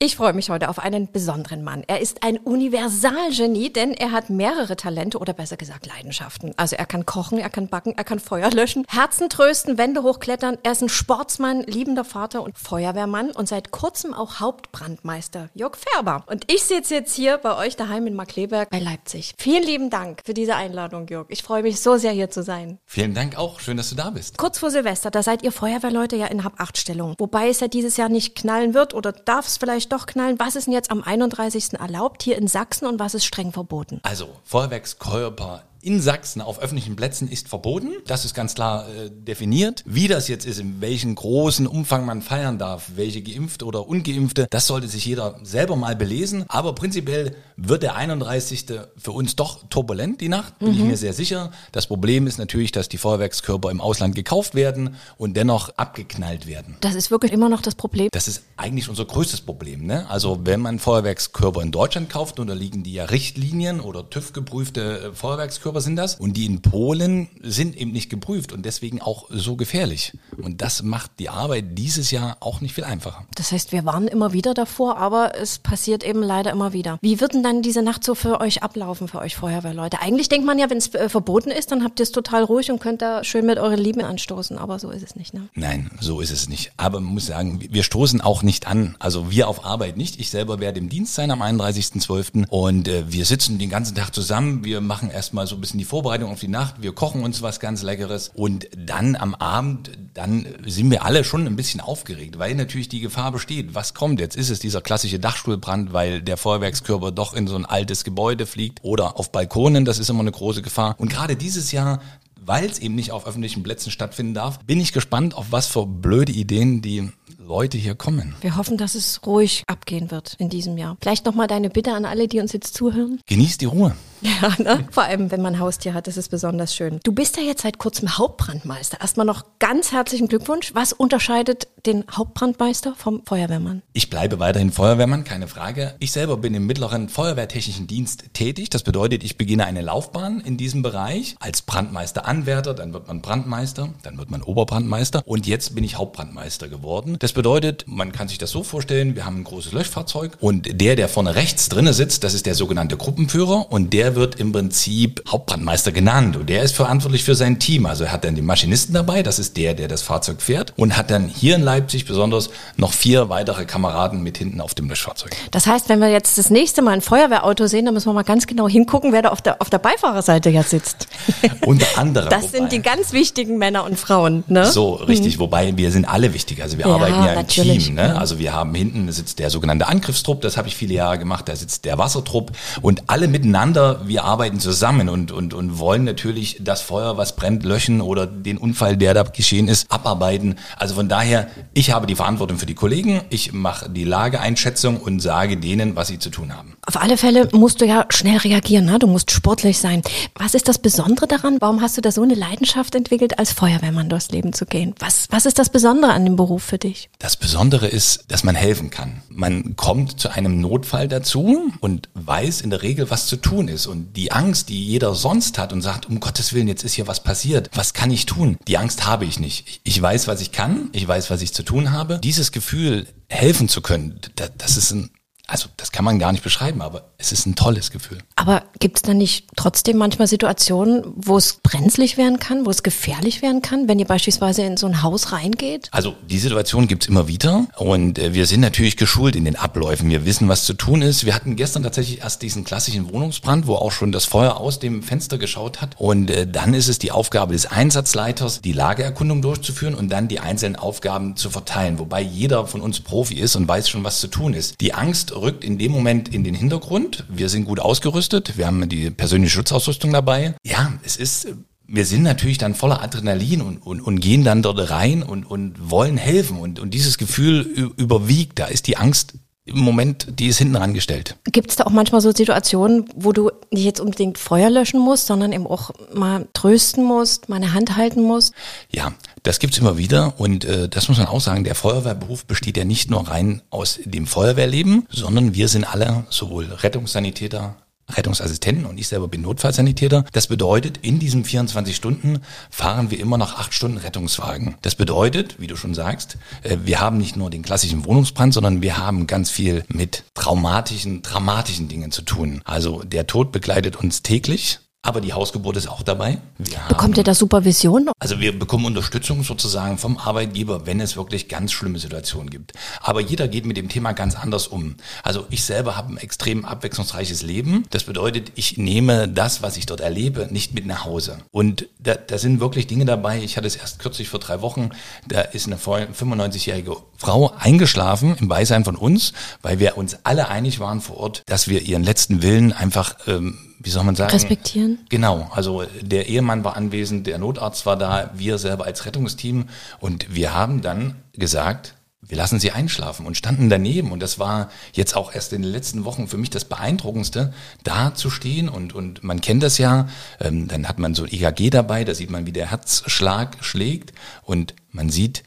Ich freue mich heute auf einen besonderen Mann. Er ist ein Universalgenie, denn er hat mehrere Talente oder besser gesagt Leidenschaften. Also er kann kochen, er kann backen, er kann Feuer löschen, Herzen trösten, Wände hochklettern. Er ist ein Sportsmann, liebender Vater und Feuerwehrmann und seit kurzem auch Hauptbrandmeister Jörg Färber. Und ich sitze jetzt hier bei euch daheim in Markleberg bei Leipzig. Vielen lieben Dank für diese Einladung, Jörg. Ich freue mich so sehr hier zu sein. Vielen Dank auch. Schön, dass du da bist. Kurz vor Silvester, da seid ihr Feuerwehrleute ja in Hab-8-Stellung. Wobei es ja dieses Jahr nicht knallen wird oder darf es vielleicht doch knallen. Was ist denn jetzt am 31. erlaubt hier in Sachsen und was ist streng verboten? Also Feuerwerkskörper in Sachsen auf öffentlichen Plätzen ist verboten. Das ist ganz klar äh, definiert. Wie das jetzt ist, in welchem großen Umfang man feiern darf, welche geimpft oder ungeimpfte, das sollte sich jeder selber mal belesen. Aber prinzipiell wird der 31. für uns doch turbulent, die Nacht, bin mhm. ich mir sehr sicher. Das Problem ist natürlich, dass die Feuerwerkskörper im Ausland gekauft werden und dennoch abgeknallt werden. Das ist wirklich immer noch das Problem? Das ist eigentlich unser größtes Problem. Ne? Also wenn man Feuerwerkskörper in Deutschland kauft, unterliegen die ja Richtlinien oder TÜV-geprüfte Feuerwerkskörper Körper sind das. Und die in Polen sind eben nicht geprüft und deswegen auch so gefährlich. Und das macht die Arbeit dieses Jahr auch nicht viel einfacher. Das heißt, wir warnen immer wieder davor, aber es passiert eben leider immer wieder. Wie wird denn dann diese Nacht so für euch ablaufen, für euch Feuerwehrleute? Eigentlich denkt man ja, wenn es äh, verboten ist, dann habt ihr es total ruhig und könnt da schön mit euren Lieben anstoßen. Aber so ist es nicht, ne? Nein, so ist es nicht. Aber man muss sagen, wir stoßen auch nicht an. Also wir auf Arbeit nicht. Ich selber werde im Dienst sein am 31.12. Und äh, wir sitzen den ganzen Tag zusammen. Wir machen erstmal so ein bisschen die Vorbereitung auf die Nacht. Wir kochen uns was ganz Leckeres und dann am Abend, dann sind wir alle schon ein bisschen aufgeregt, weil natürlich die Gefahr besteht. Was kommt jetzt? Ist es dieser klassische Dachstuhlbrand, weil der Feuerwerkskörper doch in so ein altes Gebäude fliegt oder auf Balkonen? Das ist immer eine große Gefahr. Und gerade dieses Jahr weil es eben nicht auf öffentlichen Plätzen stattfinden darf, bin ich gespannt, auf was für blöde Ideen die Leute hier kommen. Wir hoffen, dass es ruhig abgehen wird in diesem Jahr. Vielleicht nochmal deine Bitte an alle, die uns jetzt zuhören. Genießt die Ruhe. Ja, ne? vor allem, wenn man ein Haustier hat, das ist besonders schön. Du bist ja jetzt seit kurzem Hauptbrandmeister. Erstmal noch ganz herzlichen Glückwunsch. Was unterscheidet den Hauptbrandmeister vom Feuerwehrmann? Ich bleibe weiterhin Feuerwehrmann, keine Frage. Ich selber bin im mittleren Feuerwehrtechnischen Dienst tätig. Das bedeutet, ich beginne eine Laufbahn in diesem Bereich als Brandmeisteranwärter, dann wird man Brandmeister, dann wird man Oberbrandmeister und jetzt bin ich Hauptbrandmeister geworden. Das bedeutet, man kann sich das so vorstellen, wir haben ein großes Löschfahrzeug und der, der vorne rechts drinne sitzt, das ist der sogenannte Gruppenführer und der wird im Prinzip Hauptbrandmeister genannt und der ist verantwortlich für sein Team. Also er hat dann den Maschinisten dabei, das ist der, der das Fahrzeug fährt und hat dann hier in Leipzig besonders noch vier weitere Kameraden mit hinten auf dem Löschfahrzeug. Das heißt, wenn wir jetzt das nächste Mal ein Feuerwehrauto sehen, dann müssen wir mal ganz genau hingucken, wer da auf der, auf der Beifahrerseite jetzt sitzt. Unter anderem. Das sind die ganz wichtigen Männer und Frauen. Ne? So, richtig. Mhm. Wobei wir sind alle wichtig. Also wir ja, arbeiten ja im natürlich. Team. Ne? Also wir haben hinten sitzt der sogenannte Angriffstrupp, das habe ich viele Jahre gemacht, da sitzt der Wassertrupp und alle miteinander, wir arbeiten zusammen und, und, und wollen natürlich das Feuer, was brennt, löschen oder den Unfall, der da geschehen ist, abarbeiten. Also von daher, ich habe die Verantwortung für die Kollegen, ich mache die Lageeinschätzung und sage denen, was sie zu tun haben. Auf alle Fälle musst du ja schnell reagieren, ne? du musst sportlich sein. Was ist das Besondere daran? Warum hast du da so eine Leidenschaft entwickelt, als Feuerwehrmann durchs Leben zu gehen? Was, was ist das Besondere an dem Beruf für dich? Das Besondere ist, dass man helfen kann. Man kommt zu einem Notfall dazu und weiß in der Regel, was zu tun ist. Und die Angst, die jeder sonst hat und sagt, um Gottes Willen, jetzt ist hier was passiert. Was kann ich tun? Die Angst habe ich nicht. Ich weiß, was ich kann. Ich weiß, was ich zu tun habe. Dieses Gefühl, helfen zu können, das ist ein also das kann man gar nicht beschreiben, aber es ist ein tolles Gefühl. Aber gibt es dann nicht trotzdem manchmal Situationen, wo es brenzlig werden kann, wo es gefährlich werden kann, wenn ihr beispielsweise in so ein Haus reingeht? Also die Situation gibt's immer wieder und äh, wir sind natürlich geschult in den Abläufen. Wir wissen, was zu tun ist. Wir hatten gestern tatsächlich erst diesen klassischen Wohnungsbrand, wo auch schon das Feuer aus dem Fenster geschaut hat. Und äh, dann ist es die Aufgabe des Einsatzleiters, die Lageerkundung durchzuführen und dann die einzelnen Aufgaben zu verteilen. Wobei jeder von uns Profi ist und weiß schon, was zu tun ist. Die Angst rückt in dem Moment in den Hintergrund. Wir sind gut ausgerüstet. Wir haben die persönliche Schutzausrüstung dabei. Ja, es ist wir sind natürlich dann voller Adrenalin und, und, und gehen dann dort rein und, und wollen helfen. Und, und dieses Gefühl überwiegt. Da ist die Angst im Moment, die ist hinten rangestellt. Gibt es da auch manchmal so Situationen, wo du nicht jetzt unbedingt Feuer löschen musst, sondern eben auch mal trösten musst, mal eine Hand halten musst? Ja, das gibt's immer wieder und äh, das muss man auch sagen, der Feuerwehrberuf besteht ja nicht nur rein aus dem Feuerwehrleben, sondern wir sind alle sowohl Rettungssanitäter, Rettungsassistenten und ich selber bin Notfallsanitäter. Das bedeutet, in diesen 24 Stunden fahren wir immer noch acht Stunden Rettungswagen. Das bedeutet, wie du schon sagst, äh, wir haben nicht nur den klassischen Wohnungsbrand, sondern wir haben ganz viel mit traumatischen, dramatischen Dingen zu tun. Also der Tod begleitet uns täglich. Aber die Hausgeburt ist auch dabei. Wir Bekommt ihr da Supervision? Also wir bekommen Unterstützung sozusagen vom Arbeitgeber, wenn es wirklich ganz schlimme Situationen gibt. Aber jeder geht mit dem Thema ganz anders um. Also ich selber habe ein extrem abwechslungsreiches Leben. Das bedeutet, ich nehme das, was ich dort erlebe, nicht mit nach Hause. Und da, da sind wirklich Dinge dabei. Ich hatte es erst kürzlich vor drei Wochen. Da ist eine 95-jährige Frau eingeschlafen im Beisein von uns, weil wir uns alle einig waren vor Ort, dass wir ihren letzten Willen einfach ähm, wie soll man sagen? Respektieren. Genau, also der Ehemann war anwesend, der Notarzt war da, wir selber als Rettungsteam und wir haben dann gesagt, wir lassen sie einschlafen und standen daneben. Und das war jetzt auch erst in den letzten Wochen für mich das Beeindruckendste, da zu stehen. Und, und man kennt das ja, ähm, dann hat man so EKG dabei, da sieht man, wie der Herzschlag schlägt und man sieht,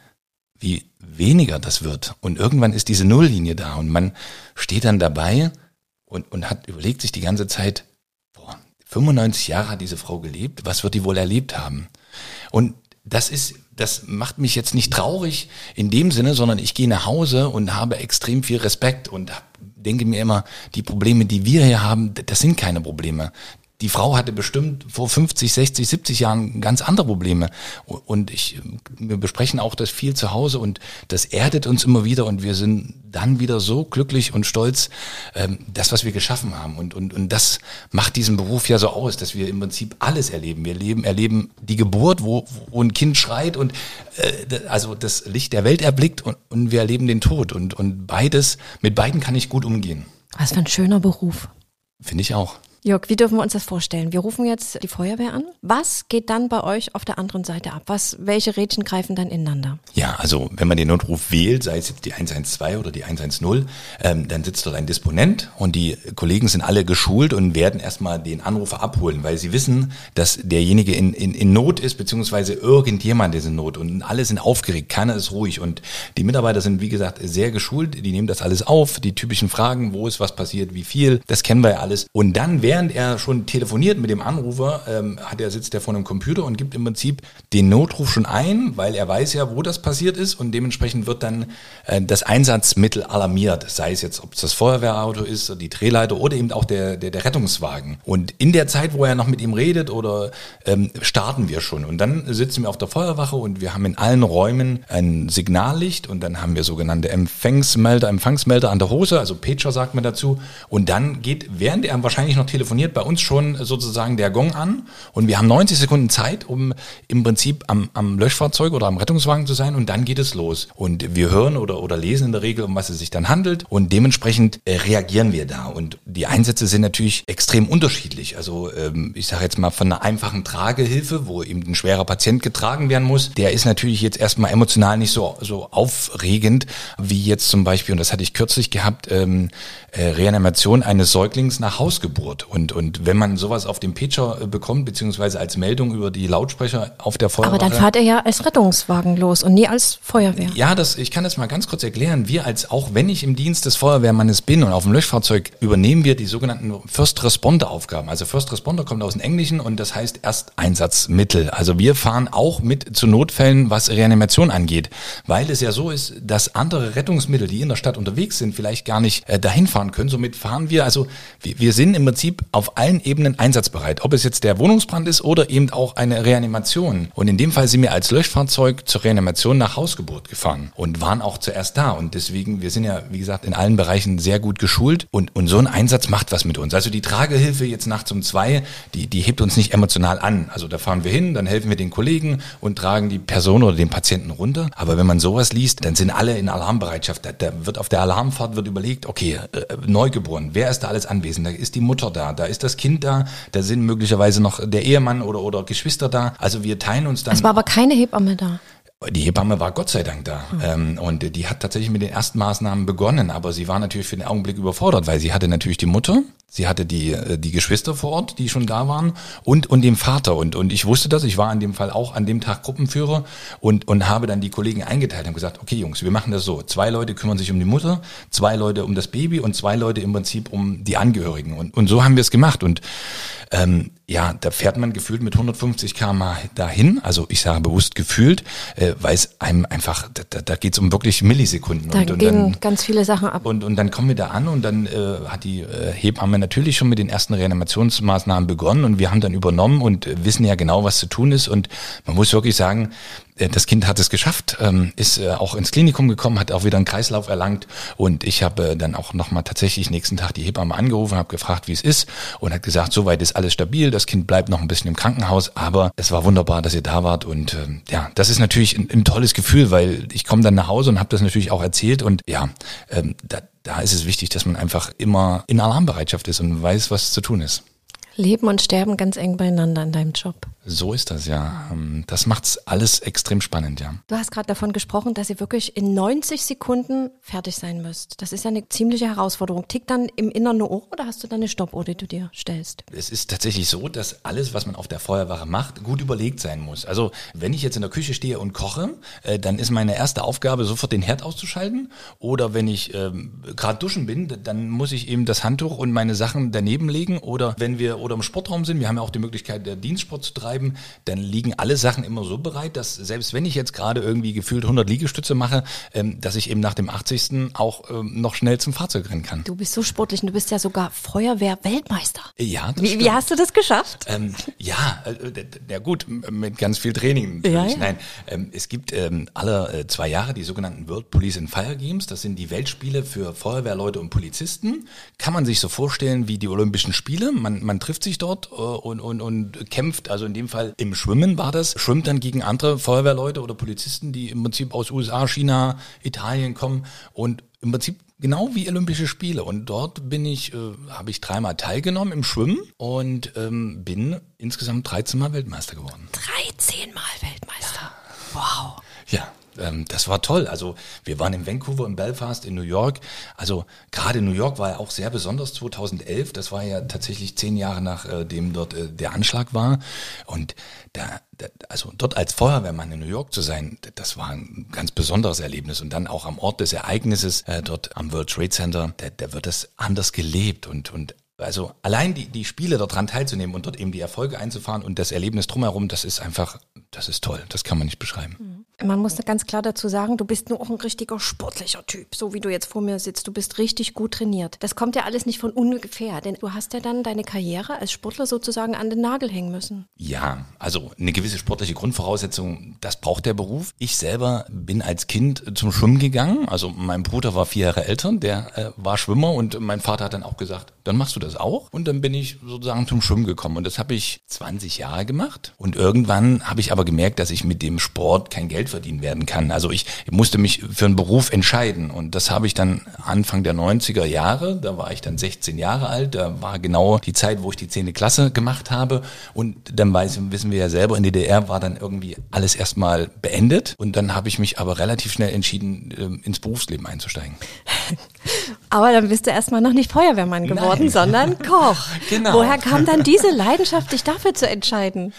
wie weniger das wird. Und irgendwann ist diese Nulllinie da und man steht dann dabei und, und hat überlegt sich die ganze Zeit, 95 Jahre hat diese Frau gelebt, was wird die wohl erlebt haben? Und das ist, das macht mich jetzt nicht traurig in dem Sinne, sondern ich gehe nach Hause und habe extrem viel Respekt und denke mir immer, die Probleme, die wir hier haben, das sind keine Probleme die Frau hatte bestimmt vor 50, 60, 70 Jahren ganz andere Probleme. Und ich, wir besprechen auch das viel zu Hause und das erdet uns immer wieder und wir sind dann wieder so glücklich und stolz, ähm, das, was wir geschaffen haben. Und, und, und das macht diesen Beruf ja so aus, dass wir im Prinzip alles erleben. Wir leben, erleben die Geburt, wo, wo ein Kind schreit und äh, also das Licht der Welt erblickt und, und wir erleben den Tod. Und, und beides, mit beiden kann ich gut umgehen. Was für ein schöner Beruf. Finde ich auch. Jörg, wie dürfen wir uns das vorstellen? Wir rufen jetzt die Feuerwehr an. Was geht dann bei euch auf der anderen Seite ab? Was, welche Rädchen greifen dann ineinander? Ja, also wenn man den Notruf wählt, sei es jetzt die 112 oder die 110, ähm, dann sitzt dort ein Disponent und die Kollegen sind alle geschult und werden erstmal den Anrufer abholen, weil sie wissen, dass derjenige in, in, in Not ist, beziehungsweise irgendjemand ist in Not und alle sind aufgeregt, keiner ist ruhig und die Mitarbeiter sind, wie gesagt, sehr geschult, die nehmen das alles auf, die typischen Fragen, wo ist was passiert, wie viel, das kennen wir ja alles und dann werden während er schon telefoniert mit dem Anrufer, ähm, hat er sitzt er vor einem Computer und gibt im Prinzip den Notruf schon ein, weil er weiß ja, wo das passiert ist und dementsprechend wird dann äh, das Einsatzmittel alarmiert, sei es jetzt, ob es das Feuerwehrauto ist, die Drehleiter oder eben auch der, der, der Rettungswagen. Und in der Zeit, wo er noch mit ihm redet oder ähm, starten wir schon. Und dann sitzen wir auf der Feuerwache und wir haben in allen Räumen ein Signallicht und dann haben wir sogenannte Empfangsmelder, Empfangsmelder an der Hose, also Pager sagt man dazu. Und dann geht, während er wahrscheinlich noch telefoniert, telefoniert bei uns schon sozusagen der Gong an und wir haben 90 Sekunden Zeit, um im Prinzip am, am Löschfahrzeug oder am Rettungswagen zu sein und dann geht es los. Und wir hören oder, oder lesen in der Regel, um was es sich dann handelt und dementsprechend äh, reagieren wir da. Und die Einsätze sind natürlich extrem unterschiedlich. Also ähm, ich sage jetzt mal von einer einfachen Tragehilfe, wo eben ein schwerer Patient getragen werden muss, der ist natürlich jetzt erstmal emotional nicht so, so aufregend wie jetzt zum Beispiel, und das hatte ich kürzlich gehabt, ähm, äh, Reanimation eines Säuglings nach Hausgeburt. Und, und wenn man sowas auf dem Pitcher äh, bekommt, beziehungsweise als Meldung über die Lautsprecher auf der Feuerwehr. Aber dann fahrt er ja als Rettungswagen los und nie als Feuerwehr. Ja, das, ich kann das mal ganz kurz erklären. Wir als, auch wenn ich im Dienst des Feuerwehrmannes bin und auf dem Löschfahrzeug, übernehmen wir die sogenannten First Responder Aufgaben. Also First Responder kommt aus dem Englischen und das heißt Ersteinsatzmittel. Also wir fahren auch mit zu Notfällen, was Reanimation angeht. Weil es ja so ist, dass andere Rettungsmittel, die in der Stadt unterwegs sind, vielleicht gar nicht äh, dahin fahren können. Somit fahren wir, also wir, wir sind im Prinzip auf allen Ebenen einsatzbereit. Ob es jetzt der Wohnungsbrand ist oder eben auch eine Reanimation. Und in dem Fall sind wir als Löschfahrzeug zur Reanimation nach Hausgeburt gefahren und waren auch zuerst da. Und deswegen, wir sind ja, wie gesagt, in allen Bereichen sehr gut geschult und, und so ein Einsatz macht was mit uns. Also die Tragehilfe jetzt nachts um zwei, die, die hebt uns nicht emotional an. Also da fahren wir hin, dann helfen wir den Kollegen und tragen die Person oder den Patienten runter. Aber wenn man sowas liest, dann sind alle in Alarmbereitschaft. Da, da wird auf der Alarmfahrt wird überlegt, okay, äh, Neugeboren, wer ist da alles anwesend? Da ist die Mutter da, da ist das Kind da, da sind möglicherweise noch der Ehemann oder, oder Geschwister da. Also wir teilen uns dann. Es war aber keine Hebamme da. Die Hebamme war Gott sei Dank da. Mhm. und die hat tatsächlich mit den ersten Maßnahmen begonnen, aber sie war natürlich für den Augenblick überfordert, weil sie hatte natürlich die Mutter, Sie hatte die, äh, die Geschwister vor Ort, die schon da waren und, und dem Vater. Und, und ich wusste das. Ich war in dem Fall auch an dem Tag Gruppenführer und, und habe dann die Kollegen eingeteilt und gesagt, okay Jungs, wir machen das so. Zwei Leute kümmern sich um die Mutter, zwei Leute um das Baby und zwei Leute im Prinzip um die Angehörigen. Und, und so haben wir es gemacht. Und ähm, ja, da fährt man gefühlt mit 150 km dahin. Also ich sage bewusst gefühlt, äh, weil es einem einfach, da, da geht es um wirklich Millisekunden. Da und, und gehen dann, ganz viele Sachen ab. und, und dann kommen wir da an und dann äh, hat die äh, Hebamme natürlich schon mit den ersten Reanimationsmaßnahmen begonnen und wir haben dann übernommen und wissen ja genau, was zu tun ist. Und man muss wirklich sagen, das Kind hat es geschafft, ähm, ist äh, auch ins Klinikum gekommen, hat auch wieder einen Kreislauf erlangt. Und ich habe äh, dann auch nochmal tatsächlich nächsten Tag die Hebamme angerufen, habe gefragt, wie es ist und hat gesagt, soweit ist alles stabil, das Kind bleibt noch ein bisschen im Krankenhaus, aber es war wunderbar, dass ihr da wart. Und ähm, ja, das ist natürlich ein, ein tolles Gefühl, weil ich komme dann nach Hause und habe das natürlich auch erzählt. Und ja, ähm, da, da ist es wichtig, dass man einfach immer in Alarmbereitschaft ist und weiß, was zu tun ist. Leben und Sterben ganz eng beieinander in deinem Job. So ist das, ja. Ähm, Das macht's alles extrem spannend, ja. Du hast gerade davon gesprochen, dass ihr wirklich in 90 Sekunden fertig sein müsst. Das ist ja eine ziemliche Herausforderung. Tickt dann im Inneren eine Uhr oder hast du dann eine Stoppuhr, die du dir stellst? Es ist tatsächlich so, dass alles, was man auf der Feuerwache macht, gut überlegt sein muss. Also wenn ich jetzt in der Küche stehe und koche, äh, dann ist meine erste Aufgabe, sofort den Herd auszuschalten. Oder wenn ich ähm, gerade duschen bin, dann muss ich eben das Handtuch und meine Sachen daneben legen. Oder wenn wir oder im Sportraum sind, wir haben ja auch die Möglichkeit, der Dienstsport zu treiben, dann liegen alle Sachen immer so bereit, dass selbst wenn ich jetzt gerade irgendwie gefühlt 100 Liegestütze mache, ähm, dass ich eben nach dem 80. auch ähm, noch schnell zum Fahrzeug rennen kann. Du bist so sportlich und du bist ja sogar Feuerwehr-Weltmeister. Ja, das Wie, stimmt. wie hast du das geschafft? Ähm, ja, äh, ja gut, mit ganz viel Training. Ja, ja. Nein, ähm, es gibt ähm, alle äh, zwei Jahre die sogenannten World Police and Fire Games. Das sind die Weltspiele für Feuerwehrleute und Polizisten. Kann man sich so vorstellen wie die Olympischen Spiele. Man, man trifft sich dort äh, und, und, und kämpft, also in dem Fall im Schwimmen war das, schwimmt dann gegen andere Feuerwehrleute oder Polizisten, die im Prinzip aus USA, China, Italien kommen und im Prinzip genau wie Olympische Spiele. Und dort bin ich, äh, habe ich dreimal teilgenommen im Schwimmen und ähm, bin insgesamt 13 Mal Weltmeister geworden. 13 Mal Weltmeister. Wow. Ähm, das war toll. Also wir waren in Vancouver, in Belfast, in New York. Also gerade New York war ja auch sehr besonders 2011. Das war ja tatsächlich zehn Jahre nachdem dort äh, der Anschlag war. Und da, da, also dort als Feuerwehrmann in New York zu sein, das war ein ganz besonderes Erlebnis. Und dann auch am Ort des Ereignisses, äh, dort am World Trade Center, da, da wird das anders gelebt und, und also allein die, die Spiele daran teilzunehmen und dort eben die Erfolge einzufahren und das Erlebnis drumherum, das ist einfach, das ist toll. Das kann man nicht beschreiben. Man muss ganz klar dazu sagen, du bist nur auch ein richtiger sportlicher Typ, so wie du jetzt vor mir sitzt. Du bist richtig gut trainiert. Das kommt ja alles nicht von ungefähr, denn du hast ja dann deine Karriere als Sportler sozusagen an den Nagel hängen müssen. Ja, also eine gewisse sportliche Grundvoraussetzung, das braucht der Beruf. Ich selber bin als Kind zum Schwimmen gegangen. Also mein Bruder war vier Jahre älter, der äh, war Schwimmer und mein Vater hat dann auch gesagt, dann machst du das auch. Und dann bin ich sozusagen zum Schwimmen gekommen. Und das habe ich 20 Jahre gemacht. Und irgendwann habe ich aber gemerkt, dass ich mit dem Sport kein Geld verdienen werden kann. Also ich musste mich für einen Beruf entscheiden. Und das habe ich dann Anfang der 90er Jahre, da war ich dann 16 Jahre alt, da war genau die Zeit, wo ich die 10. Klasse gemacht habe. Und dann weiß, wissen wir ja selber, in DDR war dann irgendwie alles erstmal beendet. Und dann habe ich mich aber relativ schnell entschieden, ähm, ins Berufsleben einzusteigen. Aber dann bist du erstmal noch nicht Feuerwehrmann geworden, Nein. sondern Koch. Genau. Woher kam dann diese Leidenschaft, dich dafür zu entscheiden?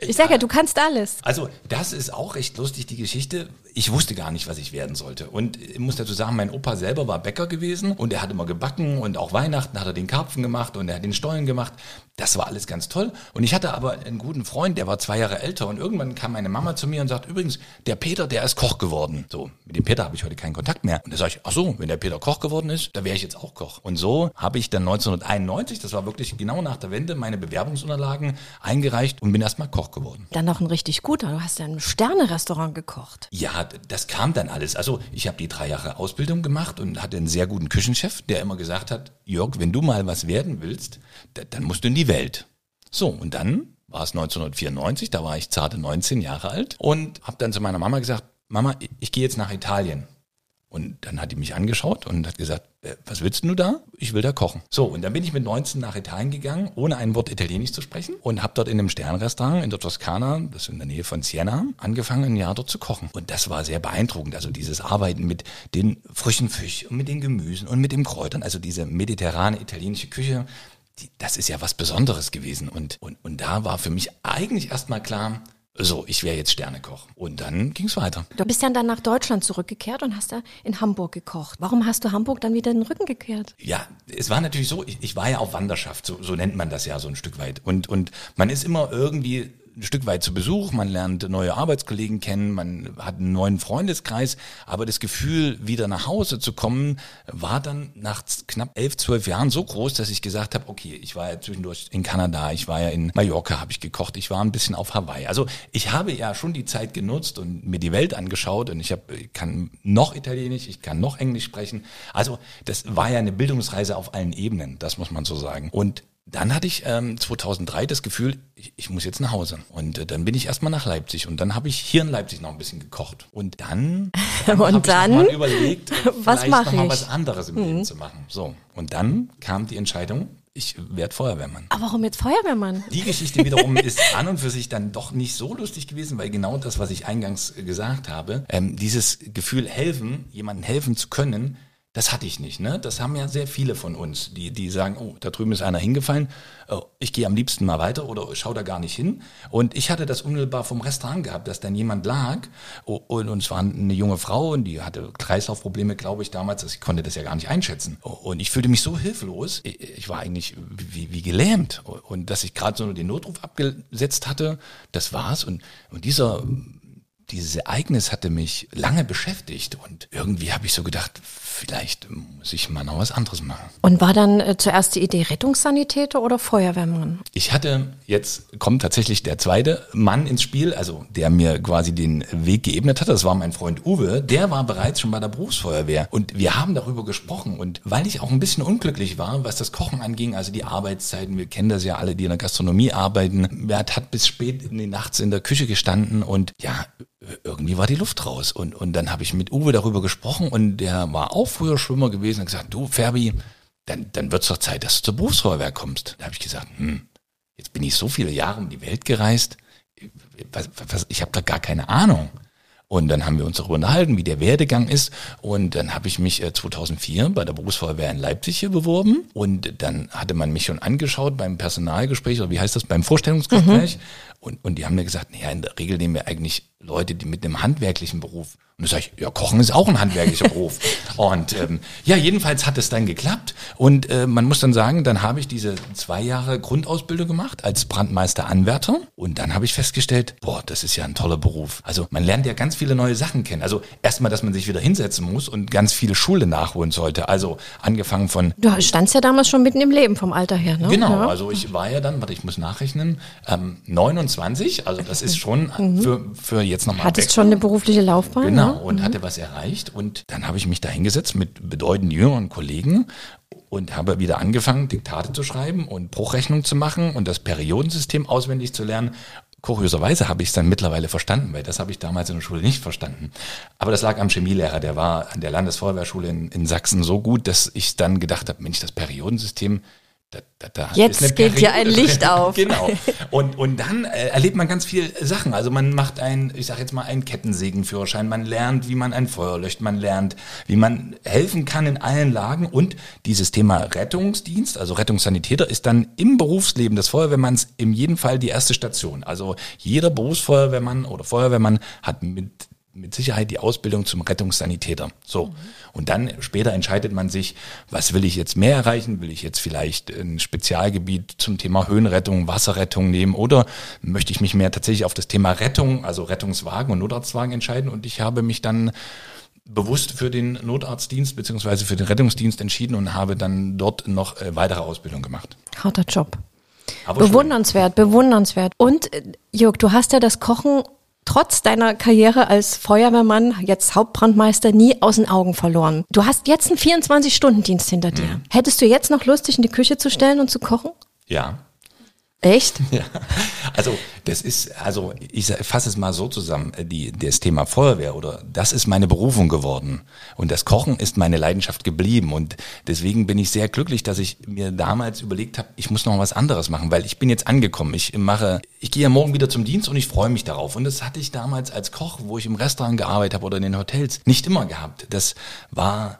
Ich sag ja, du kannst alles. Also, das ist auch recht lustig, die Geschichte. Ich wusste gar nicht, was ich werden sollte. Und ich muss dazu sagen, mein Opa selber war Bäcker gewesen und er hat immer gebacken und auch Weihnachten hat er den Karpfen gemacht und er hat den Stollen gemacht. Das war alles ganz toll. Und ich hatte aber einen guten Freund, der war zwei Jahre älter und irgendwann kam meine Mama zu mir und sagt, übrigens, der Peter, der ist Koch geworden. So, mit dem Peter habe ich heute keinen Kontakt mehr. Und da sage ich, ach so, wenn der Peter Koch geworden ist, da wäre ich jetzt auch Koch. Und so habe ich dann 1991, das war wirklich genau nach der Wende, meine Bewerbungsunterlagen eingereicht und bin erstmal Koch geworden. Dann noch ein richtig guter. Du hast ja einem Sterne-Restaurant gekocht. Ja, das kam dann alles. Also ich habe die drei Jahre Ausbildung gemacht und hatte einen sehr guten Küchenchef, der immer gesagt hat, Jörg, wenn du mal was werden willst, dann musst du in die Welt. So, und dann war es 1994, da war ich zarte 19 Jahre alt und habe dann zu meiner Mama gesagt, Mama, ich, ich gehe jetzt nach Italien. Und dann hat die mich angeschaut und hat gesagt, äh, was willst du da? Ich will da kochen. So, und dann bin ich mit 19 nach Italien gegangen, ohne ein Wort Italienisch zu sprechen und habe dort in einem Sternrestaurant in der Toskana, das ist in der Nähe von Siena, angefangen, ein Jahr dort zu kochen. Und das war sehr beeindruckend. Also dieses Arbeiten mit den frischen Fisch und mit den Gemüsen und mit den Kräutern, also diese mediterrane italienische Küche, die, das ist ja was Besonderes gewesen. Und, und, und da war für mich eigentlich erstmal klar, so, ich wäre jetzt Sternekoch. Und dann ging es weiter. Du bist dann, dann nach Deutschland zurückgekehrt und hast da in Hamburg gekocht. Warum hast du Hamburg dann wieder den Rücken gekehrt? Ja, es war natürlich so, ich, ich war ja auf Wanderschaft, so, so nennt man das ja so ein Stück weit. Und, und man ist immer irgendwie ein Stück weit zu Besuch, man lernt neue Arbeitskollegen kennen, man hat einen neuen Freundeskreis, aber das Gefühl, wieder nach Hause zu kommen, war dann nach knapp elf, zwölf Jahren so groß, dass ich gesagt habe, okay, ich war ja zwischendurch in Kanada, ich war ja in Mallorca, habe ich gekocht, ich war ein bisschen auf Hawaii. Also ich habe ja schon die Zeit genutzt und mir die Welt angeschaut und ich hab, kann noch Italienisch, ich kann noch Englisch sprechen. Also das war ja eine Bildungsreise auf allen Ebenen, das muss man so sagen. Und dann hatte ich ähm, 2003 das Gefühl, ich, ich muss jetzt nach Hause. Und äh, dann bin ich erstmal nach Leipzig und dann habe ich hier in Leipzig noch ein bisschen gekocht. Und dann, dann und dann ich mal überlegt, was mache ich? mal was anderes im mhm. Leben zu machen. So und dann kam die Entscheidung, ich werde Feuerwehrmann. Aber warum jetzt Feuerwehrmann? Die Geschichte wiederum ist an und für sich dann doch nicht so lustig gewesen, weil genau das, was ich eingangs gesagt habe, ähm, dieses Gefühl helfen, jemandem helfen zu können, das hatte ich nicht, ne? Das haben ja sehr viele von uns, die, die sagen, oh, da drüben ist einer hingefallen, oh, ich gehe am liebsten mal weiter oder schau da gar nicht hin. Und ich hatte das unmittelbar vom Restaurant gehabt, dass dann jemand lag und, und es war eine junge Frau und die hatte Kreislaufprobleme, glaube ich, damals, dass ich konnte das ja gar nicht einschätzen. Und ich fühlte mich so hilflos, ich war eigentlich wie, wie gelähmt. Und dass ich gerade so den Notruf abgesetzt hatte, das war's. Und, und dieser dieses Ereignis hatte mich lange beschäftigt und irgendwie habe ich so gedacht, vielleicht muss ich mal noch was anderes machen. Und war dann äh, zuerst die Idee Rettungssanitäter oder Feuerwehrmann? Ich hatte, jetzt kommt tatsächlich der zweite Mann ins Spiel, also der mir quasi den Weg geebnet hat, das war mein Freund Uwe, der war bereits schon bei der Berufsfeuerwehr. Und wir haben darüber gesprochen. Und weil ich auch ein bisschen unglücklich war, was das Kochen anging, also die Arbeitszeiten, wir kennen das ja alle, die in der Gastronomie arbeiten, wer hat bis spät in die Nachts in der Küche gestanden? Und ja, irgendwie war die Luft raus. Und, und dann habe ich mit Uwe darüber gesprochen und der war auch früher Schwimmer gewesen und gesagt, du Ferbi, dann, dann wird es doch Zeit, dass du zur Berufsfeuerwehr kommst. Da habe ich gesagt, hm, jetzt bin ich so viele Jahre um die Welt gereist, was, was, ich habe da gar keine Ahnung. Und dann haben wir uns darüber unterhalten, wie der Werdegang ist. Und dann habe ich mich 2004 äh, bei der Berufsfeuerwehr in Leipzig hier beworben. Und dann hatte man mich schon angeschaut beim Personalgespräch, oder wie heißt das, beim Vorstellungsgespräch. Mhm. Und, und die haben mir gesagt, naja, in der Regel nehmen wir eigentlich Leute, die mit einem handwerklichen Beruf. Und da sage ich, ja, Kochen ist auch ein handwerklicher Beruf. Und ähm, ja, jedenfalls hat es dann geklappt. Und äh, man muss dann sagen, dann habe ich diese zwei Jahre Grundausbildung gemacht als Brandmeister-Anwärter. Und dann habe ich festgestellt, boah, das ist ja ein toller Beruf. Also man lernt ja ganz viele neue Sachen kennen. Also erstmal, dass man sich wieder hinsetzen muss und ganz viele Schule nachholen sollte. Also angefangen von... Du standst ja damals schon mitten im Leben vom Alter her, ne? Genau, ja. also ich war ja dann, warte, ich muss nachrechnen, ähm, 29. Also das ist schon mhm. für, für jetzt nochmal... Hattest weg. schon eine berufliche Laufbahn? Genau. Genau, und mhm. hatte was erreicht. Und dann habe ich mich da hingesetzt mit bedeutend jüngeren Kollegen und habe wieder angefangen, Diktate zu schreiben und Bruchrechnung zu machen und das Periodensystem auswendig zu lernen. Kurioserweise habe ich es dann mittlerweile verstanden, weil das habe ich damals in der Schule nicht verstanden. Aber das lag am Chemielehrer, der war an der Landesfeuerwehrschule in, in Sachsen so gut, dass ich dann gedacht habe, Mensch, das Periodensystem, da, da, da Jetzt geht ja ein Licht auf. genau. Und, und dann äh, erlebt man ganz viel Sachen. Also man macht ein, ich sage jetzt mal, einen Kettensägenführerschein. Man lernt, wie man ein Feuer löscht. Man lernt, wie man helfen kann in allen Lagen. Und dieses Thema Rettungsdienst, also Rettungssanitäter, ist dann im Berufsleben des Feuerwehrmanns in jedem Fall die erste Station. Also jeder Berufsfeuerwehrmann oder Feuerwehrmann hat mit mit Sicherheit die Ausbildung zum Rettungssanitäter. So. Und dann später entscheidet man sich, was will ich jetzt mehr erreichen? Will ich jetzt vielleicht ein Spezialgebiet zum Thema Höhenrettung, Wasserrettung nehmen oder möchte ich mich mehr tatsächlich auf das Thema Rettung, also Rettungswagen und Notarztwagen entscheiden? Und ich habe mich dann bewusst für den Notarztdienst beziehungsweise für den Rettungsdienst entschieden und habe dann dort noch äh, weitere Ausbildung gemacht. Harter Job. Aber bewundernswert, schön. bewundernswert. Und äh, Jörg, du hast ja das Kochen trotz deiner Karriere als Feuerwehrmann, jetzt Hauptbrandmeister, nie aus den Augen verloren. Du hast jetzt einen 24-Stunden-Dienst hinter dir. Mhm. Hättest du jetzt noch Lust, dich in die Küche zu stellen und zu kochen? Ja. Echt? Ja. Also das ist, also ich fasse es mal so zusammen, die, das Thema Feuerwehr oder das ist meine Berufung geworden und das Kochen ist meine Leidenschaft geblieben und deswegen bin ich sehr glücklich, dass ich mir damals überlegt habe, ich muss noch was anderes machen, weil ich bin jetzt angekommen. Ich mache, ich gehe ja morgen wieder zum Dienst und ich freue mich darauf und das hatte ich damals als Koch, wo ich im Restaurant gearbeitet habe oder in den Hotels, nicht immer gehabt. Das war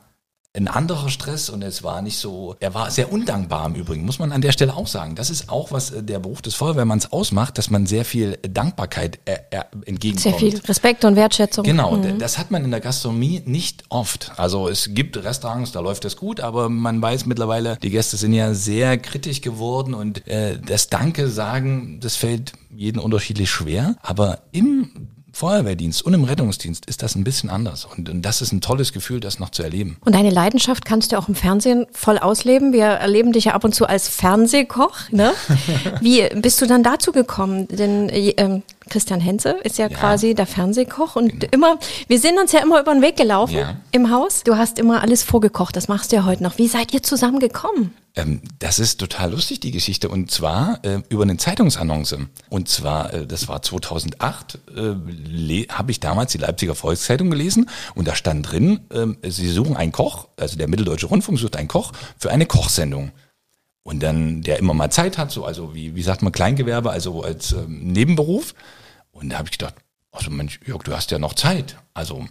ein anderer Stress und es war nicht so, er war sehr undankbar im Übrigen, muss man an der Stelle auch sagen. Das ist auch, was äh, der Beruf des Feuerwehrmanns ausmacht, dass man sehr viel Dankbarkeit äh, äh, entgegenkommt. Sehr viel Respekt und Wertschätzung. Genau, mhm. das hat man in der Gastronomie nicht oft. Also es gibt Restaurants, da läuft das gut, aber man weiß mittlerweile, die Gäste sind ja sehr kritisch geworden und äh, das Danke sagen, das fällt jeden unterschiedlich schwer. Aber im Feuerwehrdienst und im Rettungsdienst ist das ein bisschen anders. Und, und, das ist ein tolles Gefühl, das noch zu erleben. Und deine Leidenschaft kannst du auch im Fernsehen voll ausleben. Wir erleben dich ja ab und zu als Fernsehkoch. Ne? Wie bist du dann dazu gekommen? Denn äh, Christian Henze ist ja, ja, quasi der Fernsehkoch und genau. immer, wir sind uns ja immer über den Weg gelaufen ja. im Haus. Du hast immer alles vorgekocht, das machst du ja heute noch. Wie seid ihr zusammengekommen? Ähm, das ist total lustig, die Geschichte. Und zwar äh, über eine Zeitungsannonce. Und zwar, äh, das war 2008, äh, habe ich damals die Leipziger Volkszeitung gelesen und da stand drin, ähm, sie suchen einen Koch, also der Mitteldeutsche Rundfunk sucht einen Koch für eine Kochsendung. Und dann, der immer mal Zeit hat, so, also wie, wie sagt man, Kleingewerbe, also als ähm, Nebenberuf. Und da habe ich gedacht, also Mensch, Jörg, du hast ja noch Zeit. Also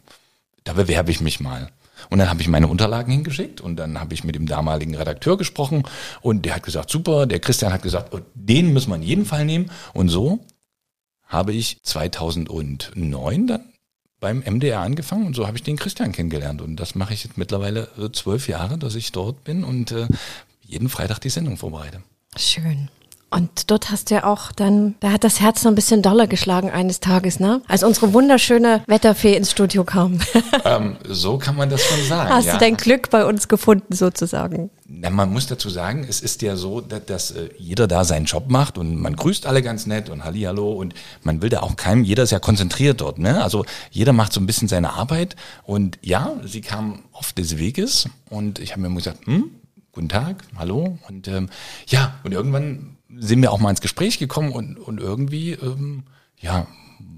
da bewerbe ich mich mal. Und dann habe ich meine Unterlagen hingeschickt und dann habe ich mit dem damaligen Redakteur gesprochen und der hat gesagt, super, der Christian hat gesagt, oh, den müssen wir in jeden Fall nehmen. Und so habe ich 2009 dann beim MDR angefangen und so habe ich den Christian kennengelernt. Und das mache ich jetzt mittlerweile äh, zwölf Jahre, dass ich dort bin und äh, jeden Freitag die Sendung vorbereite. Schön. Und dort hast du ja auch dann, da hat das Herz noch ein bisschen doller geschlagen eines Tages, ne? Als unsere wunderschöne Wetterfee ins Studio kam. Ähm, so kann man das schon sagen. Hast ja. du dein Glück bei uns gefunden, sozusagen? Na, man muss dazu sagen, es ist ja so, dass, dass äh, jeder da seinen Job macht und man grüßt alle ganz nett und Hallihallo und man will da auch keinem, jeder ist ja konzentriert dort, ne? Also jeder macht so ein bisschen seine Arbeit und ja, sie kam oft des Weges und ich habe mir gesagt, hm, guten Tag, hallo. Und ähm, ja, und irgendwann sind wir auch mal ins Gespräch gekommen und, und irgendwie, ähm, ja,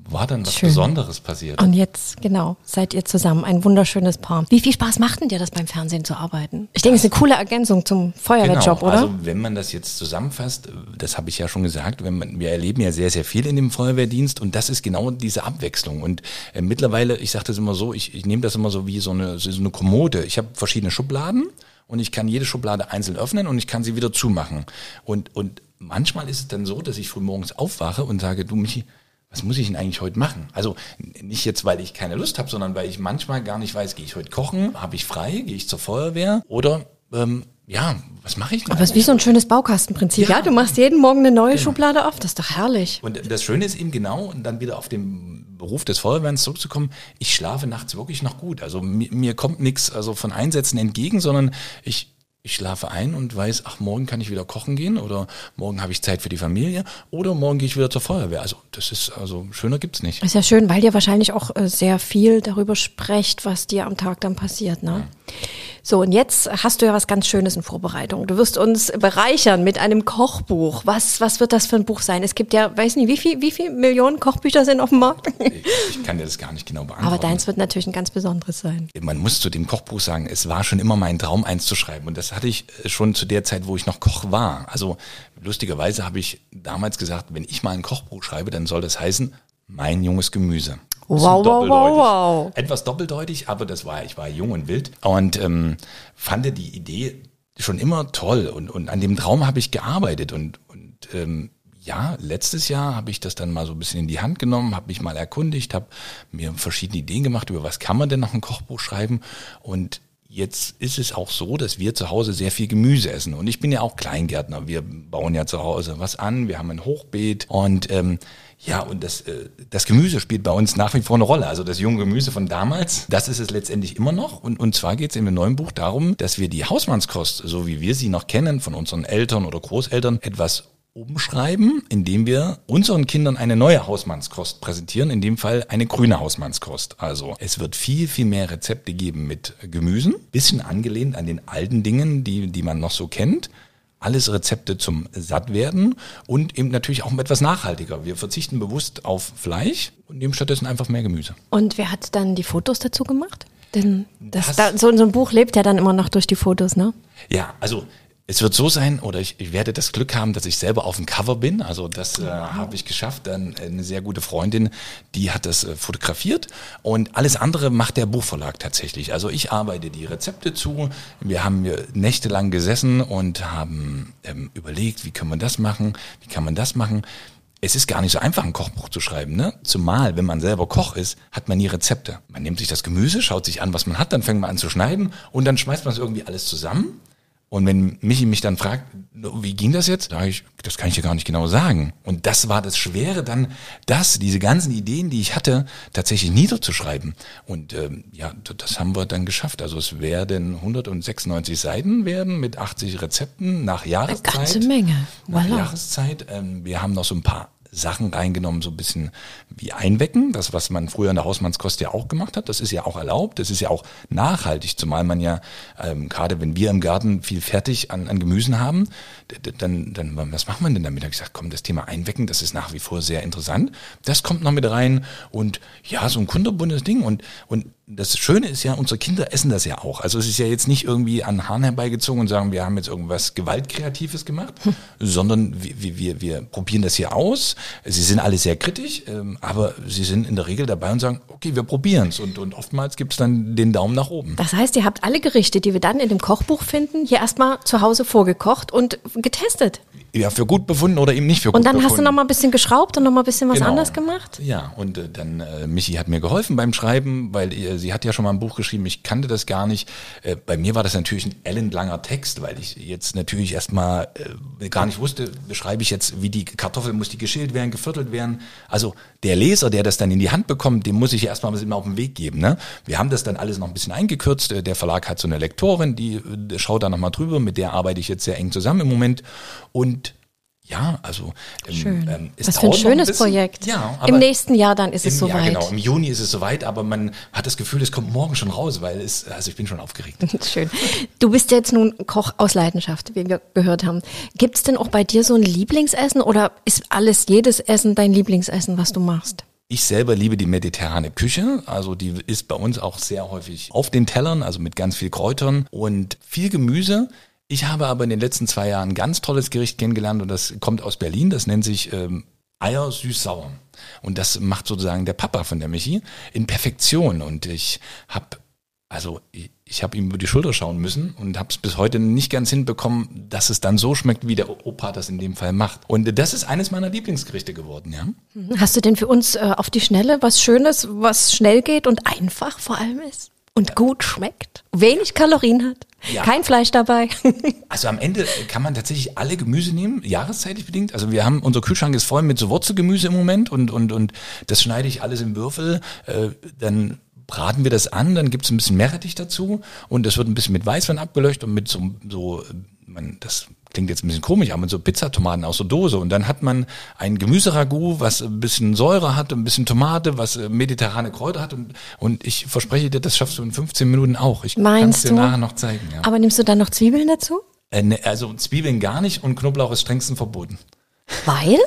war dann was Schön. Besonderes passiert. Und jetzt, genau, seid ihr zusammen. Ein wunderschönes Paar. Wie viel Spaß macht denn dir das beim Fernsehen zu arbeiten? Ich denke, es ist eine coole Ergänzung zum Feuerwehrjob, genau, oder? Also wenn man das jetzt zusammenfasst, das habe ich ja schon gesagt, wenn man, wir erleben ja sehr, sehr viel in dem Feuerwehrdienst und das ist genau diese Abwechslung. Und äh, mittlerweile, ich sage das immer so, ich, ich nehme das immer so wie so eine, so eine Kommode. Ich habe verschiedene Schubladen und ich kann jede Schublade einzeln öffnen und ich kann sie wieder zumachen. Und, und manchmal ist es dann so, dass ich früh morgens aufwache und sage, du Michi, was muss ich denn eigentlich heute machen? Also nicht jetzt, weil ich keine Lust habe, sondern weil ich manchmal gar nicht weiß, gehe ich heute kochen, habe ich frei, gehe ich zur Feuerwehr oder ähm, ja, was mache ich denn? Aber es ist wie so ein schönes Baukastenprinzip. Ja. ja, du machst jeden Morgen eine neue genau. Schublade auf. Das ist doch herrlich. Und das Schöne ist eben genau, und dann wieder auf den Beruf des Feuerwehrens zurückzukommen, ich schlafe nachts wirklich noch gut. Also mir, mir kommt nichts also von Einsätzen entgegen, sondern ich, ich schlafe ein und weiß, ach, morgen kann ich wieder kochen gehen oder morgen habe ich Zeit für die Familie oder morgen gehe ich wieder zur Feuerwehr. Also das ist, also schöner gibt's nicht. Ist ja schön, weil ihr wahrscheinlich auch äh, sehr viel darüber sprecht, was dir am Tag dann passiert, ne? Ja. So, und jetzt hast du ja was ganz Schönes in Vorbereitung. Du wirst uns bereichern mit einem Kochbuch. Was, was wird das für ein Buch sein? Es gibt ja, weiß nicht, wie viel, wie viel Millionen Kochbücher sind auf dem Markt? Ich, ich kann dir das gar nicht genau beantworten. Aber deins wird natürlich ein ganz besonderes sein. Man muss zu dem Kochbuch sagen, es war schon immer mein Traum, eins zu schreiben. Und das hatte ich schon zu der Zeit, wo ich noch Koch war. Also lustigerweise habe ich damals gesagt, wenn ich mal ein Kochbuch schreibe, dann soll das heißen, mein junges Gemüse. Wow, wow, wow, wow. Etwas doppeldeutig, aber das war, ich war jung und wild und ähm, fand die Idee schon immer toll und, und an dem Traum habe ich gearbeitet und, und ähm, ja, letztes Jahr habe ich das dann mal so ein bisschen in die Hand genommen, habe mich mal erkundigt, habe mir verschiedene Ideen gemacht, über was kann man denn noch ein Kochbuch schreiben und Jetzt ist es auch so, dass wir zu Hause sehr viel Gemüse essen. Und ich bin ja auch Kleingärtner. Wir bauen ja zu Hause was an. Wir haben ein Hochbeet. Und ähm, ja, und das, äh, das Gemüse spielt bei uns nach wie vor eine Rolle. Also das junge Gemüse von damals, das ist es letztendlich immer noch. Und, und zwar geht es in dem neuen Buch darum, dass wir die Hausmannskost, so wie wir sie noch kennen, von unseren Eltern oder Großeltern, etwas umschreiben, indem wir unseren Kindern eine neue Hausmannskost präsentieren, in dem Fall eine grüne Hausmannskost. Also es wird viel, viel mehr Rezepte geben mit Gemüsen, bisschen angelehnt an den alten Dingen, die, die man noch so kennt. Alles Rezepte zum Sattwerden und eben natürlich auch etwas nachhaltiger. Wir verzichten bewusst auf Fleisch und nehmen stattdessen einfach mehr Gemüse. Und wer hat dann die Fotos dazu gemacht? Denn das, das da, so, so ein Buch lebt ja dann immer noch durch die Fotos, ne? Ja, also es wird so sein, oder ich, ich werde das Glück haben, dass ich selber auf dem Cover bin. Also das äh, habe ich geschafft. Dann eine sehr gute Freundin, die hat das äh, fotografiert. Und alles andere macht der Buchverlag tatsächlich. Also ich arbeite die Rezepte zu. Wir haben nächtelang gesessen und haben ähm, überlegt, wie kann man das machen, wie kann man das machen. Es ist gar nicht so einfach, ein Kochbuch zu schreiben, ne? Zumal, wenn man selber Koch ist, hat man nie Rezepte. Man nimmt sich das Gemüse, schaut sich an, was man hat, dann fängt man an zu schneiden und dann schmeißt man es irgendwie alles zusammen und wenn Michi mich dann fragt, wie ging das jetzt, sage ich, das kann ich dir gar nicht genau sagen. Und das war das Schwere dann, das, diese ganzen Ideen, die ich hatte, tatsächlich niederzuschreiben. Und ähm, ja, das haben wir dann geschafft. Also es werden 196 Seiten werden mit 80 Rezepten nach Jahreszeit. Eine ganze Menge. Nach Jahreszeit. Ähm, wir haben noch so ein paar Sachen reingenommen, so ein bisschen wie Einwecken, das, was man früher in der Hausmannskost ja auch gemacht hat. Das ist ja auch erlaubt, das ist ja auch nachhaltig, zumal man ja, ähm, gerade wenn wir im Garten viel fertig an, an Gemüsen haben, dann, dann, was macht man denn damit? Da habe ich gesagt, komm, das Thema Einwecken, das ist nach wie vor sehr interessant. Das kommt noch mit rein und ja, so ein kunderbundes Ding und, und das Schöne ist ja, unsere Kinder essen das ja auch. Also es ist ja jetzt nicht irgendwie an Hahn herbeigezogen und sagen, wir haben jetzt irgendwas Gewaltkreatives gemacht, hm. sondern wir, wir, wir probieren das hier aus. Sie sind alle sehr kritisch, ähm, aber sie sind in der Regel dabei und sagen, okay, wir probieren es. Und, und oftmals gibt es dann den Daumen nach oben. Das heißt, ihr habt alle Gerichte, die wir dann in dem Kochbuch finden, hier erstmal zu Hause vorgekocht und getestet ja, für gut befunden oder eben nicht für gut befunden. Und dann hast du noch mal ein bisschen geschraubt und noch mal ein bisschen was genau. anders gemacht? Ja, und äh, dann äh, Michi hat mir geholfen beim Schreiben, weil äh, sie hat ja schon mal ein Buch geschrieben, ich kannte das gar nicht. Äh, bei mir war das natürlich ein ellenlanger Text, weil ich jetzt natürlich erstmal äh, gar nicht wusste, beschreibe ich jetzt, wie die Kartoffel muss die geschält werden, geviertelt werden. Also der Leser, der das dann in die Hand bekommt, dem muss ich erstmal was immer auf den Weg geben. Ne? Wir haben das dann alles noch ein bisschen eingekürzt. Äh, der Verlag hat so eine Lektorin, die äh, schaut da nochmal drüber, mit der arbeite ich jetzt sehr eng zusammen im Moment. Und ja, also ähm, Schön. Ähm, es Was für ein schönes ein Projekt. Ja, Im nächsten Jahr dann ist im, es soweit. Ja, genau. Im Juni ist es soweit, aber man hat das Gefühl, es kommt morgen schon raus, weil es, also ich bin schon aufgeregt. Schön. Du bist jetzt nun Koch aus Leidenschaft, wie wir gehört haben. Gibt es denn auch bei dir so ein Lieblingsessen oder ist alles, jedes Essen dein Lieblingsessen, was du machst? Ich selber liebe die mediterrane Küche, also die ist bei uns auch sehr häufig auf den Tellern, also mit ganz viel Kräutern und viel Gemüse. Ich habe aber in den letzten zwei Jahren ein ganz tolles Gericht kennengelernt und das kommt aus Berlin. Das nennt sich ähm, Eier süß-sauer. Und das macht sozusagen der Papa von der Michi in Perfektion. Und ich habe also ich, ich habe ihm über die Schulter schauen müssen und habe es bis heute nicht ganz hinbekommen, dass es dann so schmeckt, wie der Opa das in dem Fall macht. Und das ist eines meiner Lieblingsgerichte geworden, ja. Hast du denn für uns äh, auf die Schnelle was Schönes, was schnell geht und einfach vor allem ist? Und gut schmeckt, wenig Kalorien hat, ja. kein Fleisch dabei. also am Ende kann man tatsächlich alle Gemüse nehmen, jahreszeitlich bedingt. Also wir haben, unser Kühlschrank ist voll mit so Wurzelgemüse im Moment und, und, und das schneide ich alles im Würfel. Äh, dann braten wir das an, dann gibt es ein bisschen Meerrettich dazu und das wird ein bisschen mit Weißwein abgelöscht und mit so, so man, das klingt jetzt ein bisschen komisch, aber so Pizzatomaten aus der Dose. Und dann hat man ein Gemüseragout, was ein bisschen Säure hat, ein bisschen Tomate, was äh, mediterrane Kräuter hat. Und, und ich verspreche dir, das schaffst du in 15 Minuten auch. Ich kann es dir nachher noch zeigen. Ja. Aber nimmst du dann noch Zwiebeln dazu? Äh, ne, also Zwiebeln gar nicht und Knoblauch ist strengstens verboten. Weil?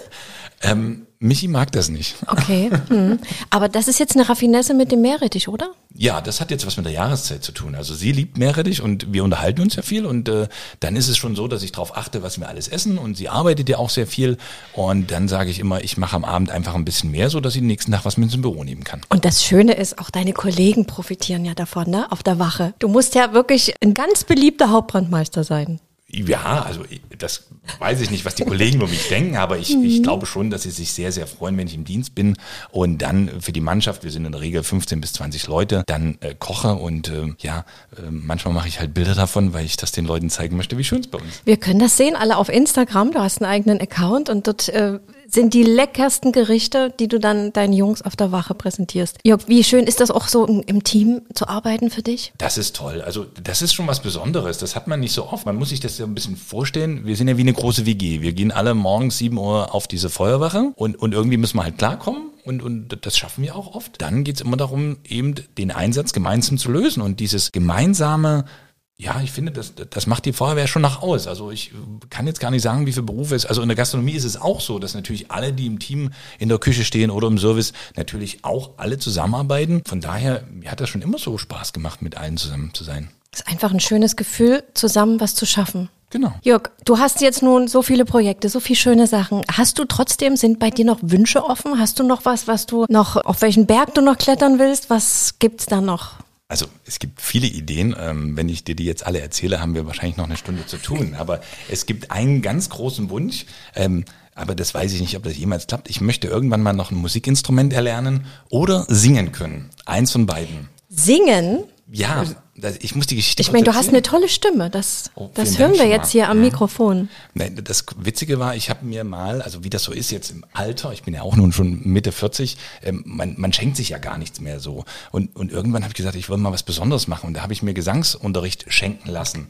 Ähm, Michi mag das nicht. Okay. Hm. Aber das ist jetzt eine Raffinesse mit dem Meerrettich, oder? Ja, das hat jetzt was mit der Jahreszeit zu tun. Also sie liebt Meerrettich und wir unterhalten uns ja viel und äh, dann ist es schon so, dass ich darauf achte, was wir alles essen und sie arbeitet ja auch sehr viel und dann sage ich immer, ich mache am Abend einfach ein bisschen mehr, so dass sie den nächsten Tag was mit ins Büro nehmen kann. Und das Schöne ist, auch deine Kollegen profitieren ja davon, ne? Auf der Wache. Du musst ja wirklich ein ganz beliebter Hauptbrandmeister sein. Ja, also das weiß ich nicht, was die Kollegen über mich denken, aber ich, ich mhm. glaube schon, dass sie sich sehr, sehr freuen, wenn ich im Dienst bin und dann für die Mannschaft, wir sind in der Regel 15 bis 20 Leute, dann äh, koche und äh, ja, äh, manchmal mache ich halt Bilder davon, weil ich das den Leuten zeigen möchte, wie schön es bei uns. Wir können das sehen, alle auf Instagram, du hast einen eigenen Account und dort äh, sind die leckersten Gerichte, die du dann deinen Jungs auf der Wache präsentierst. Jörg, wie schön ist das auch so im Team zu arbeiten für dich? Das ist toll. Also das ist schon was Besonderes. Das hat man nicht so oft. Man muss sich das ja ein bisschen vorstellen. Wir sind ja wie eine große WG. Wir gehen alle morgens 7 Uhr auf diese Feuerwache und, und irgendwie müssen wir halt klarkommen. Und, und das schaffen wir auch oft. Dann geht es immer darum, eben den Einsatz gemeinsam zu lösen. Und dieses gemeinsame ja, ich finde, das, das macht die Feuerwehr schon nach aus. Also ich kann jetzt gar nicht sagen, wie viele Berufe es. Also in der Gastronomie ist es auch so, dass natürlich alle, die im Team in der Küche stehen oder im Service, natürlich auch alle zusammenarbeiten. Von daher, mir hat das schon immer so Spaß gemacht, mit allen zusammen zu sein. Es ist einfach ein schönes Gefühl, zusammen was zu schaffen. Genau. Jörg, du hast jetzt nun so viele Projekte, so viele schöne Sachen. Hast du trotzdem, sind bei dir noch Wünsche offen? Hast du noch was, was du noch, auf welchen Berg du noch klettern willst? Was gibt's da noch? Also es gibt viele Ideen. Ähm, wenn ich dir die jetzt alle erzähle, haben wir wahrscheinlich noch eine Stunde zu tun. Aber es gibt einen ganz großen Wunsch. Ähm, aber das weiß ich nicht, ob das jemals klappt. Ich möchte irgendwann mal noch ein Musikinstrument erlernen oder singen können. Eins von beiden. Singen? Ja, ich muss die Geschichte. Ich meine, du hast eine tolle Stimme. Das, Oh, das hören Dank wir jetzt hier am Ja. Mikrofon. Nein, das Witzige war, ich habe mir mal, also wie das so ist jetzt im Alter, ich bin ja auch nun schon Mitte 40, ähm, man, man schenkt sich ja gar nichts mehr so. Und, und irgendwann habe ich gesagt, ich will mal was Besonderes machen. Und da habe ich mir Gesangsunterricht schenken lassen.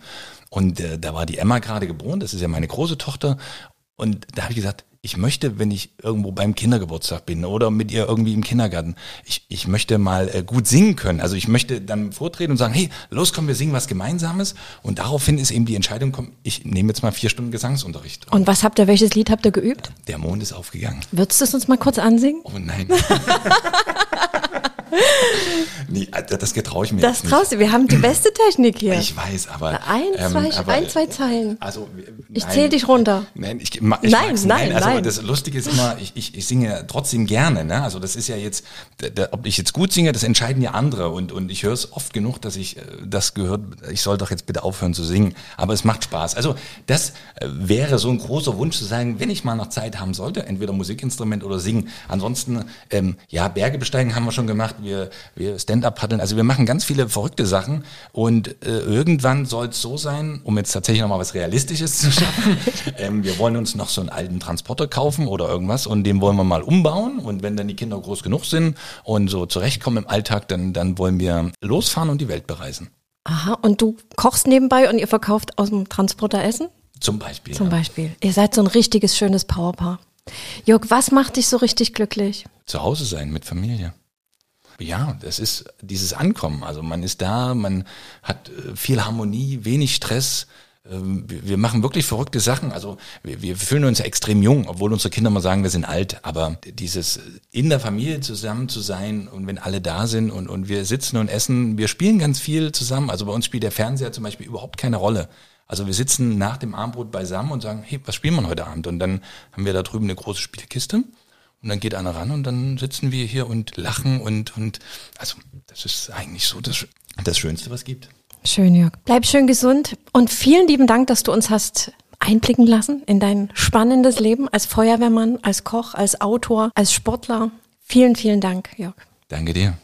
Und äh, da war die Emma gerade geboren, das ist ja meine große Tochter. Und da habe ich gesagt, ich möchte, wenn ich irgendwo beim Kindergeburtstag bin oder mit ihr irgendwie im Kindergarten, ich, ich möchte mal äh, gut singen können. Also ich möchte dann vortreten und sagen, hey, los, komm, wir singen was Gemeinsames. Und daraufhin ist eben die Entscheidung, komm, ich nehme jetzt mal vier Stunden Gesangsunterricht. Und was habt ihr, welches Lied habt ihr geübt? Der Mond ist aufgegangen. Würdest du es uns mal kurz ansingen? Oh nein. nee, äh, das getraue ich mir Das nicht. traust du, wir haben die beste Technik hier. Ich weiß, aber. Ein, ähm, zwei, aber, ein, zwei Zeilen. Also, Ich nein. zähl dich runter. Nein, ich, ich Nein, mag's, nein, Also nein. das Lustige ist immer, ich, ich, ich singe trotzdem gerne. Ne? Also das ist ja jetzt, da, da, ob ich jetzt gut singe, das entscheiden ja andere. Und, und ich höre es oft genug, dass ich äh, das gehört, ich soll doch jetzt bitte aufhören zu singen. Aber es macht Spaß. Also das äh, wäre so ein großer Wunsch zu sagen, wenn ich mal noch Zeit haben sollte, entweder Musikinstrument oder singen. Ansonsten, ähm, ja, Berge besteigen haben wir schon gemacht. Wir, wir Stand-up paddeln. Also wir machen ganz viele verrückte Sachen. Und äh, irgendwann soll es so sein, um jetzt tatsächlich nochmal was Realistisches zu schaffen. ähm, wir wollen uns noch so einen alten Transporter kaufen oder irgendwas und den wollen wir mal umbauen. Und wenn dann die Kinder groß genug sind und so zurechtkommen im Alltag, dann, dann wollen wir losfahren und die Welt bereisen. Aha, und du kochst nebenbei und ihr verkauft aus dem Transporter Essen? Zum Beispiel. Zum ja. Beispiel. Ihr seid so ein richtiges, schönes Powerpaar. Jörg, was macht dich so richtig glücklich? Zu Hause sein mit Familie. Ja, das ist dieses Ankommen. Also man ist da, man hat äh, viel Harmonie, wenig Stress. Ähm, Wir machen wirklich verrückte Sachen. Also wir, wir fühlen uns ja extrem jung, obwohl unsere Kinder mal sagen, wir sind alt. Aber dieses in der Familie zusammen zu sein und wenn alle da sind und, und wir sitzen und essen, wir spielen ganz viel zusammen. Also bei uns spielt der Fernseher zum Beispiel überhaupt keine Rolle. Also wir sitzen nach dem Abendbrot beisammen und sagen, hey, was spielen wir heute Abend? Und dann haben wir da drüben eine große Spielkiste. Und dann geht einer ran und dann sitzen wir hier und lachen und, und also das ist eigentlich so das, das Schönste, was gibt. Schön, Jörg. Bleib schön gesund und vielen lieben Dank, dass du uns hast einblicken lassen in dein spannendes Leben als Feuerwehrmann, als Koch, als Autor, als Sportler. Vielen, vielen Dank, Jörg. Danke dir.